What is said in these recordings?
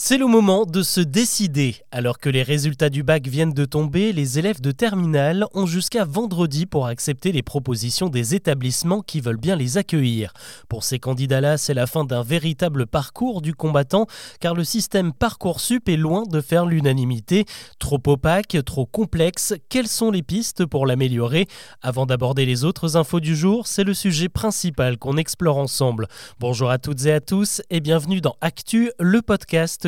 C'est le moment de se décider. Alors que les résultats du bac viennent de tomber, les élèves de terminale ont jusqu'à vendredi pour accepter les propositions des établissements qui veulent bien les accueillir. Pour ces candidats-là, c'est la fin d'un véritable parcours du combattant, car le système Parcoursup est loin de faire l'unanimité. Trop opaque, trop complexe, quelles sont les pistes pour l'améliorer? Avant d'aborder les autres infos du jour, c'est le sujet principal qu'on explore ensemble. Bonjour à toutes et à tous et bienvenue dans Actu, le podcast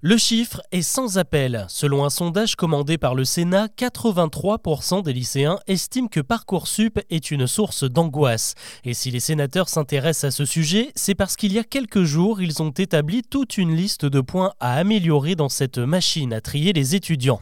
le chiffre est sans appel. Selon un sondage commandé par le Sénat, 83% des lycéens estiment que Parcoursup est une source d'angoisse. Et si les sénateurs s'intéressent à ce sujet, c'est parce qu'il y a quelques jours, ils ont établi toute une liste de points à améliorer dans cette machine à trier les étudiants.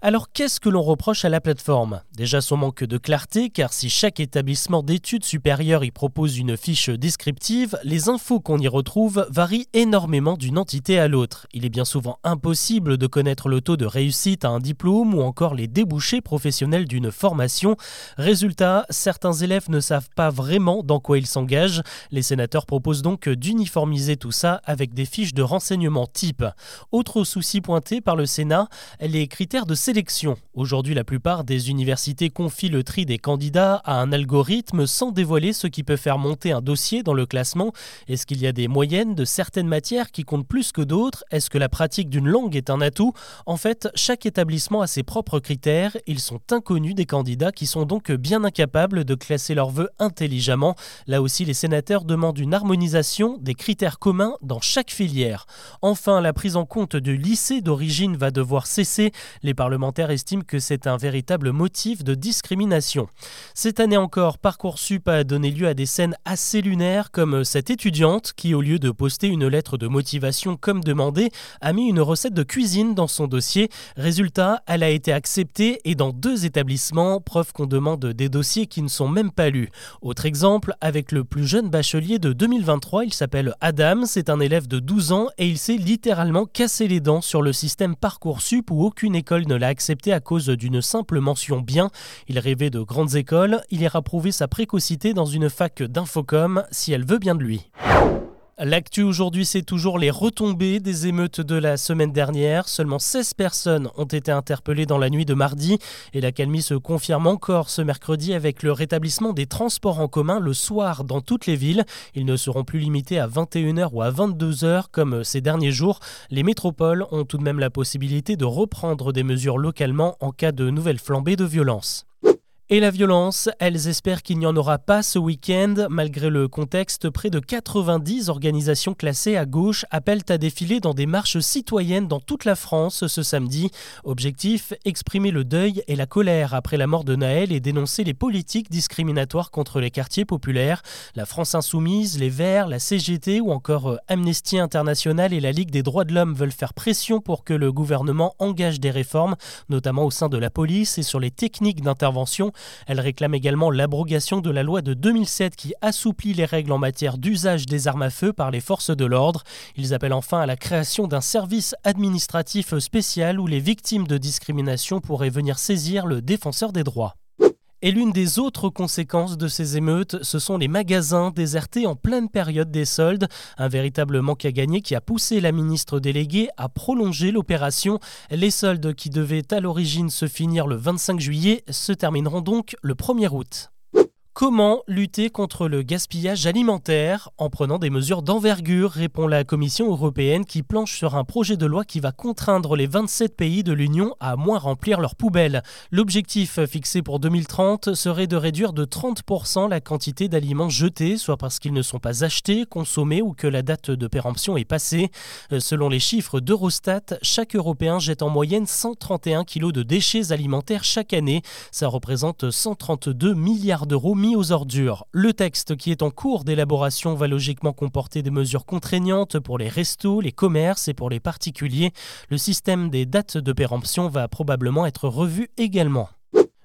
Alors qu'est-ce que l'on reproche à la plateforme? Déjà son manque de clarté, car si chaque établissement d'études supérieures y propose une fiche descriptive, les infos qu'on y retrouve varient énormément d'une entité à l'autre. Il est bien impossible de connaître le taux de réussite à un diplôme ou encore les débouchés professionnels d'une formation. Résultat, certains élèves ne savent pas vraiment dans quoi ils s'engagent. Les sénateurs proposent donc d'uniformiser tout ça avec des fiches de renseignement type. Autre souci pointé par le Sénat, les critères de sélection. Aujourd'hui, la plupart des universités confient le tri des candidats à un algorithme sans dévoiler ce qui peut faire monter un dossier dans le classement. Est-ce qu'il y a des moyennes de certaines matières qui comptent plus que d'autres? Est-ce que la pratique d'une langue est un atout. En fait, chaque établissement a ses propres critères. Ils sont inconnus des candidats qui sont donc bien incapables de classer leurs vœux intelligemment. Là aussi, les sénateurs demandent une harmonisation des critères communs dans chaque filière. Enfin, la prise en compte du lycée d'origine va devoir cesser. Les parlementaires estiment que c'est un véritable motif de discrimination. Cette année encore, Parcoursup a donné lieu à des scènes assez lunaires comme cette étudiante qui, au lieu de poster une lettre de motivation comme demandé, a mis une recette de cuisine dans son dossier. Résultat, elle a été acceptée et dans deux établissements, preuve qu'on demande des dossiers qui ne sont même pas lus. Autre exemple, avec le plus jeune bachelier de 2023, il s'appelle Adam, c'est un élève de 12 ans et il s'est littéralement cassé les dents sur le système Parcoursup où aucune école ne l'a accepté à cause d'une simple mention bien. Il rêvait de grandes écoles, il ira prouver sa précocité dans une fac d'infocom si elle veut bien de lui. L'actu aujourd'hui, c'est toujours les retombées des émeutes de la semaine dernière. Seulement 16 personnes ont été interpellées dans la nuit de mardi et la calmie se confirme encore ce mercredi avec le rétablissement des transports en commun le soir dans toutes les villes. Ils ne seront plus limités à 21h ou à 22h comme ces derniers jours. Les métropoles ont tout de même la possibilité de reprendre des mesures localement en cas de nouvelles flambées de violence. Et la violence, elles espèrent qu'il n'y en aura pas ce week-end. Malgré le contexte, près de 90 organisations classées à gauche appellent à défiler dans des marches citoyennes dans toute la France ce samedi. Objectif, exprimer le deuil et la colère après la mort de Naël et dénoncer les politiques discriminatoires contre les quartiers populaires. La France Insoumise, les Verts, la CGT ou encore euh, Amnesty International et la Ligue des droits de l'homme veulent faire pression pour que le gouvernement engage des réformes, notamment au sein de la police et sur les techniques d'intervention. Elle réclame également l'abrogation de la loi de 2007 qui assouplit les règles en matière d'usage des armes à feu par les forces de l'ordre. Ils appellent enfin à la création d'un service administratif spécial où les victimes de discrimination pourraient venir saisir le défenseur des droits. Et l'une des autres conséquences de ces émeutes, ce sont les magasins désertés en pleine période des soldes. Un véritable manque à gagner qui a poussé la ministre déléguée à prolonger l'opération. Les soldes qui devaient à l'origine se finir le 25 juillet se termineront donc le 1er août. Comment lutter contre le gaspillage alimentaire en prenant des mesures d'envergure répond la Commission européenne qui planche sur un projet de loi qui va contraindre les 27 pays de l'Union à moins remplir leurs poubelles. L'objectif fixé pour 2030 serait de réduire de 30% la quantité d'aliments jetés, soit parce qu'ils ne sont pas achetés, consommés ou que la date de péremption est passée. Selon les chiffres d'Eurostat, chaque Européen jette en moyenne 131 kg de déchets alimentaires chaque année. Ça représente 132 milliards d'euros aux ordures. Le texte qui est en cours d'élaboration va logiquement comporter des mesures contraignantes pour les restos, les commerces et pour les particuliers. Le système des dates de péremption va probablement être revu également.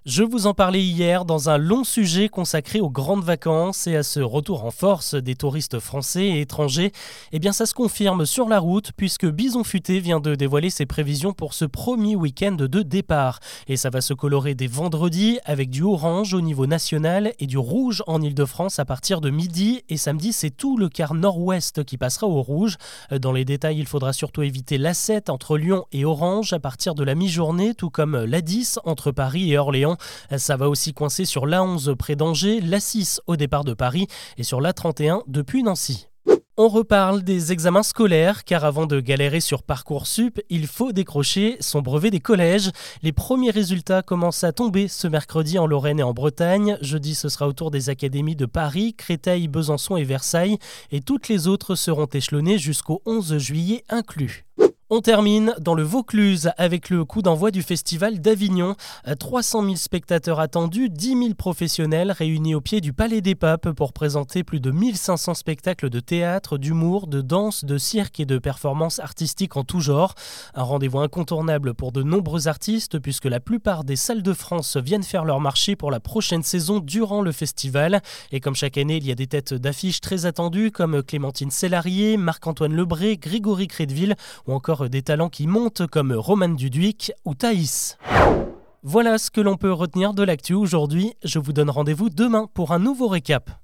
Je vous en parlais hier dans un long sujet consacré aux grandes vacances et à ce retour en force des touristes français et étrangers. Eh bien, ça se confirme sur la route puisque Bison Futé vient de dévoiler ses prévisions pour ce premier week-end de départ. Et ça va se colorer dès vendredi avec du orange au niveau national et du rouge en Ile-de-France à partir de midi. Et samedi, c'est tout le quart nord-ouest qui passera au rouge. Dans les détails, il faudra surtout éviter l'A7 entre Lyon et Orange à partir de la mi-journée, tout comme l'A10 entre Paris et Orléans. Ça va aussi coincer sur l'A11 près d'Angers, l'A6 au départ de Paris et sur l'A31 depuis Nancy. On reparle des examens scolaires car avant de galérer sur Parcoursup, il faut décrocher son brevet des collèges. Les premiers résultats commencent à tomber ce mercredi en Lorraine et en Bretagne. Jeudi, ce sera au tour des académies de Paris, Créteil, Besançon et Versailles et toutes les autres seront échelonnées jusqu'au 11 juillet inclus. On termine dans le Vaucluse avec le coup d'envoi du festival d'Avignon. 300 000 spectateurs attendus, 10 000 professionnels réunis au pied du Palais des Papes pour présenter plus de 1500 spectacles de théâtre, d'humour, de danse, de cirque et de performances artistiques en tout genre. Un rendez-vous incontournable pour de nombreux artistes puisque la plupart des salles de France viennent faire leur marché pour la prochaine saison durant le festival. Et comme chaque année, il y a des têtes d'affiches très attendues comme Clémentine Sellarié, Marc-Antoine Lebré, Grégory Crédville ou encore des talents qui montent comme Roman Duduic ou Thaïs. Voilà ce que l'on peut retenir de l'actu aujourd'hui. Je vous donne rendez-vous demain pour un nouveau récap.